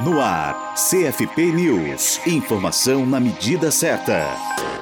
No ar, CFP News. Informação na medida certa.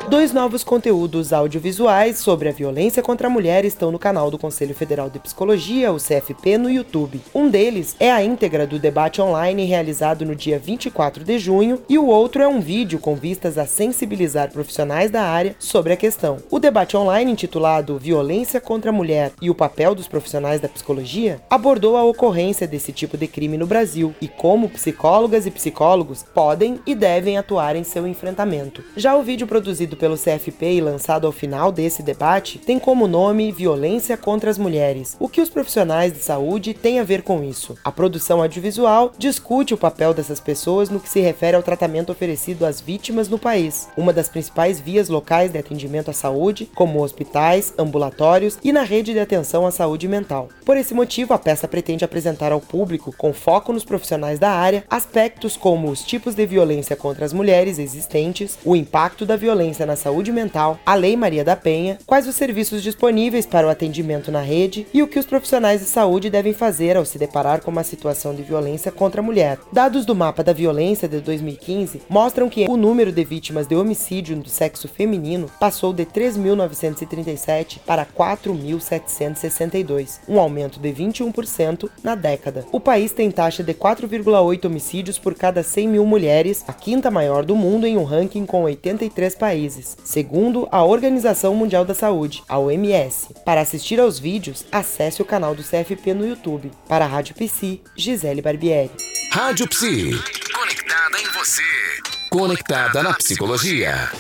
Dois novos conteúdos audiovisuais sobre a violência contra a mulher estão no canal do Conselho Federal de Psicologia, o CFP, no YouTube. Um deles é a íntegra do debate online realizado no dia 24 de junho e o outro é um vídeo com vistas a sensibilizar profissionais da área sobre a questão. O debate online, intitulado Violência contra a Mulher e o papel dos profissionais da psicologia, abordou a ocorrência desse tipo de crime no Brasil e como psicólogas e psicólogos podem e devem atuar em seu enfrentamento. Já o vídeo produzido pelo CFP e lançado ao final desse debate tem como nome Violência contra as Mulheres. O que os profissionais de saúde têm a ver com isso? A produção audiovisual discute o papel dessas pessoas no que se refere ao tratamento oferecido às vítimas no país, uma das principais vias locais de atendimento à saúde, como hospitais, ambulatórios e na rede de atenção à saúde mental. Por esse motivo, a peça pretende apresentar ao público, com foco nos profissionais da área, aspectos como os tipos de violência contra as mulheres existentes, o impacto da violência na saúde mental, a Lei Maria da Penha, quais os serviços disponíveis para o atendimento na rede e o que os profissionais de saúde devem fazer ao se deparar com uma situação de violência contra a mulher. Dados do Mapa da Violência de 2015 mostram que o número de vítimas de homicídio do sexo feminino passou de 3.937 para 4.762, um aumento de 21% na década. O país tem taxa de 4,8 homicídios por cada 100 mil mulheres, a quinta maior do mundo em um ranking com 83 países países, segundo a Organização Mundial da Saúde, a OMS. Para assistir aos vídeos, acesse o canal do CFP no YouTube. Para a Rádio Psi, Gisele Barbieri. Rádio Psi. Conectada em você. Conectada na psicologia.